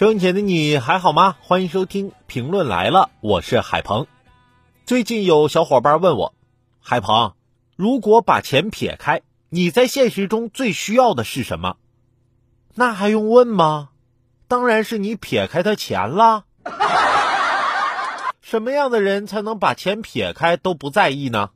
收音前的你还好吗？欢迎收听评论来了，我是海鹏。最近有小伙伴问我，海鹏，如果把钱撇开，你在现实中最需要的是什么？那还用问吗？当然是你撇开他钱啦。什么样的人才能把钱撇开都不在意呢？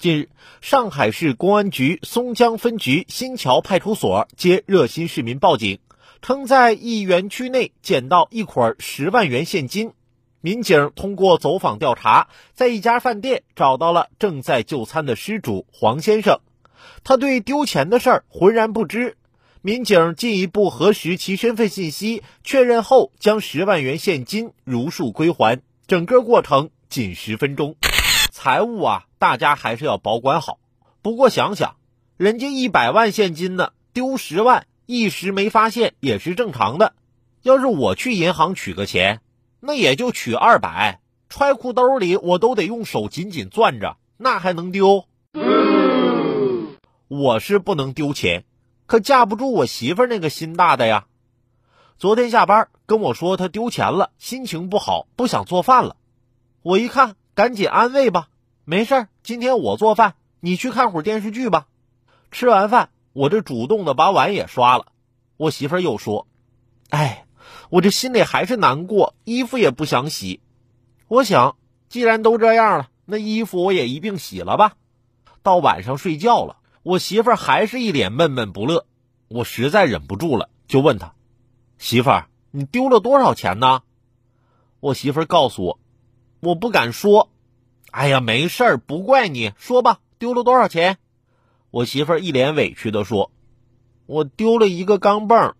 近日，上海市公安局松江分局新桥派出所接热心市民报警。称在一园区内捡到一捆十万元现金，民警通过走访调查，在一家饭店找到了正在就餐的失主黄先生，他对丢钱的事儿浑然不知。民警进一步核实其身份信息，确认后将十万元现金如数归还，整个过程仅十分钟。财物啊，大家还是要保管好。不过想想，人家一百万现金呢，丢十万。一时没发现也是正常的。要是我去银行取个钱，那也就取二百，揣裤兜里我都得用手紧紧攥着，那还能丢？我是不能丢钱，可架不住我媳妇那个心大的呀。昨天下班跟我说她丢钱了，心情不好，不想做饭了。我一看，赶紧安慰吧，没事今天我做饭，你去看会儿电视剧吧。吃完饭。我这主动的把碗也刷了，我媳妇儿又说：“哎，我这心里还是难过，衣服也不想洗。我想，既然都这样了，那衣服我也一并洗了吧。”到晚上睡觉了，我媳妇儿还是一脸闷闷不乐。我实在忍不住了，就问她：“媳妇儿，你丢了多少钱呢？”我媳妇儿告诉我：“我不敢说。”哎呀，没事儿，不怪你，说吧，丢了多少钱？我媳妇儿一脸委屈的说：“我丢了一个钢镚，